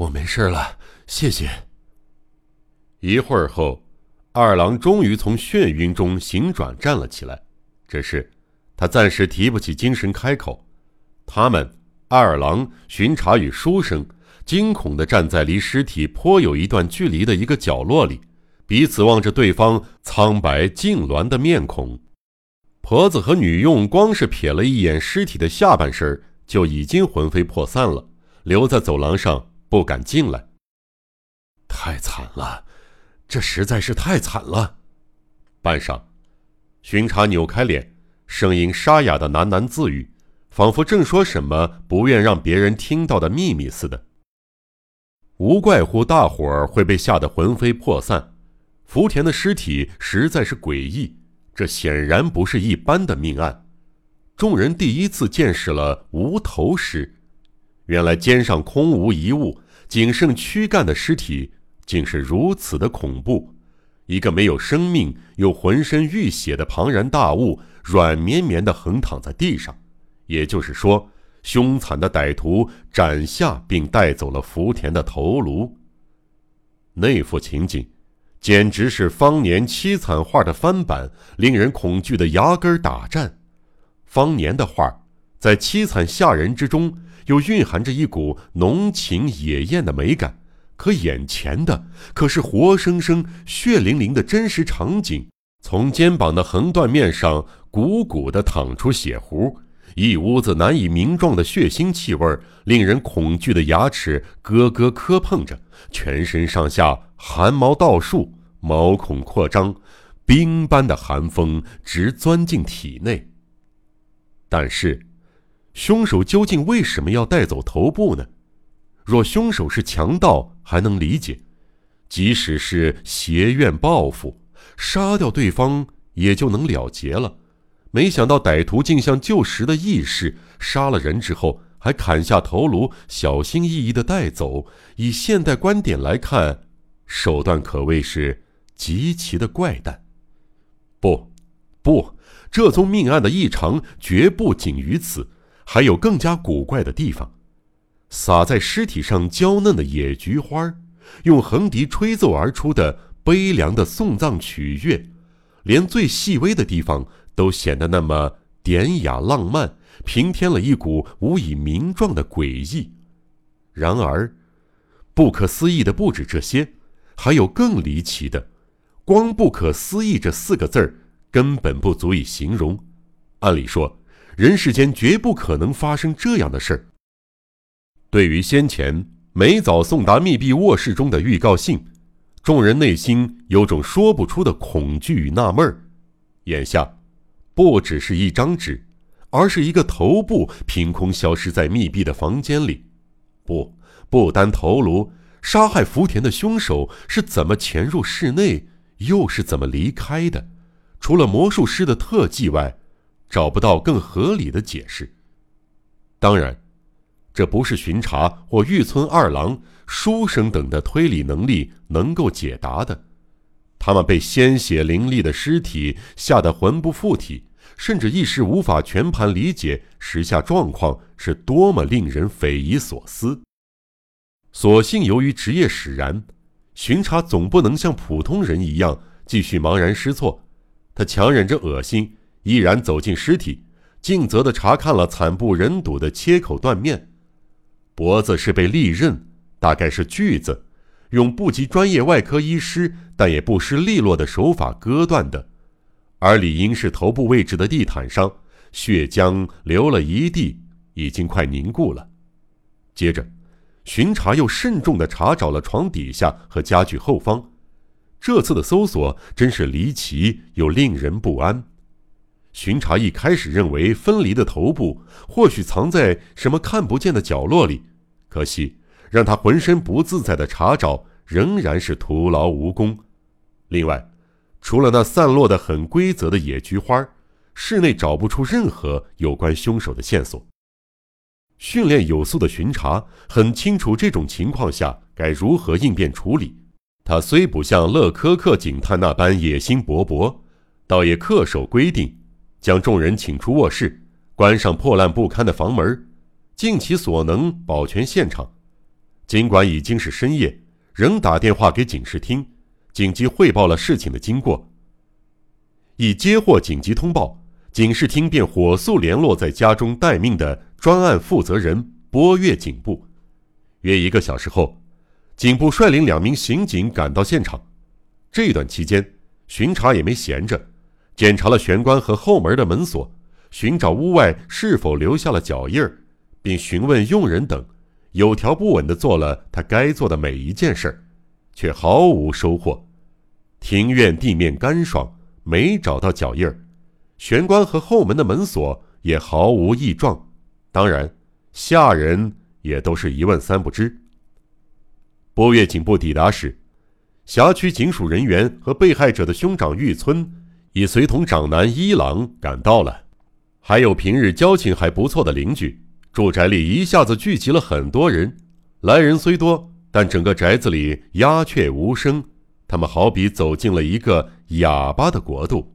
我没事了，谢谢。一会儿后，二郎终于从眩晕中醒转，站了起来。只是，他暂时提不起精神开口。他们二郎、巡查与书生惊恐地站在离尸体颇有一段距离的一个角落里，彼此望着对方苍白痉挛的面孔。婆子和女佣光是瞥了一眼尸体的下半身，就已经魂飞魄散了，留在走廊上不敢进来。太惨了，这实在是太惨了。半晌。巡查扭开脸，声音沙哑的喃喃自语，仿佛正说什么不愿让别人听到的秘密似的。无怪乎大伙儿会被吓得魂飞魄散。福田的尸体实在是诡异，这显然不是一般的命案。众人第一次见识了无头尸，原来肩上空无一物，仅剩躯干的尸体，竟是如此的恐怖。一个没有生命又浑身浴血的庞然大物，软绵绵地横躺在地上。也就是说，凶残的歹徒斩下并带走了福田的头颅。那幅情景，简直是方年凄惨画的翻版，令人恐惧的牙根打颤。方年的画，在凄惨吓人之中，又蕴含着一股浓情野艳的美感。可眼前的可是活生生、血淋淋的真实场景，从肩膀的横断面上鼓鼓地淌出血糊，一屋子难以名状的血腥气味，令人恐惧的牙齿咯咯磕碰着，全身上下汗毛倒竖，毛孔扩张，冰般的寒风直钻进体内。但是，凶手究竟为什么要带走头部呢？若凶手是强盗，还能理解；即使是邪怨报复，杀掉对方也就能了结了。没想到歹徒竟像旧时的义士，杀了人之后还砍下头颅，小心翼翼地带走。以现代观点来看，手段可谓是极其的怪诞。不，不，这宗命案的异常绝不仅于此，还有更加古怪的地方。洒在尸体上娇嫩的野菊花，用横笛吹奏而出的悲凉的送葬曲乐，连最细微的地方都显得那么典雅浪漫，平添了一股无以名状的诡异。然而，不可思议的不止这些，还有更离奇的。光“不可思议”这四个字儿，根本不足以形容。按理说，人世间绝不可能发生这样的事儿。对于先前梅早送达密闭卧室中的预告信，众人内心有种说不出的恐惧与纳闷儿。眼下，不只是一张纸，而是一个头部凭空消失在密闭的房间里。不，不单头颅，杀害福田的凶手是怎么潜入室内，又是怎么离开的？除了魔术师的特技外，找不到更合理的解释。当然。这不是巡查或玉村二郎、书生等的推理能力能够解答的。他们被鲜血淋漓的尸体吓得魂不附体，甚至一时无法全盘理解时下状况是多么令人匪夷所思。所幸由于职业使然，巡查总不能像普通人一样继续茫然失措。他强忍着恶心，依然走进尸体，尽责地查看了惨不忍睹的切口断面。脖子是被利刃，大概是锯子，用不及专业外科医师但也不失利落的手法割断的。而理应是头部位置的地毯上，血浆流了一地，已经快凝固了。接着，巡查又慎重地查找了床底下和家具后方。这次的搜索真是离奇又令人不安。巡查一开始认为分离的头部或许藏在什么看不见的角落里。可惜，让他浑身不自在的查找仍然是徒劳无功。另外，除了那散落的很规则的野菊花，室内找不出任何有关凶手的线索。训练有素的巡查很清楚这种情况下该如何应变处理。他虽不像勒科克警探那般野心勃勃，倒也恪守规定，将众人请出卧室，关上破烂不堪的房门。尽其所能保全现场，尽管已经是深夜，仍打电话给警视厅，紧急汇报了事情的经过。一接获紧急通报，警视厅便火速联络在家中待命的专案负责人波越警部。约一个小时后，警部率领两名刑警赶到现场。这段期间，巡查也没闲着，检查了玄关和后门的门锁，寻找屋外是否留下了脚印儿，并询问佣人等，有条不紊地做了他该做的每一件事儿，却毫无收获。庭院地面干爽，没找到脚印儿，玄关和后门的门锁也毫无异状，当然，下人也都是一问三不知。波越警部抵达时。辖区警署人员和被害者的兄长玉村，已随同长男一郎赶到了，还有平日交情还不错的邻居。住宅里一下子聚集了很多人，来人虽多，但整个宅子里鸦雀无声。他们好比走进了一个哑巴的国度。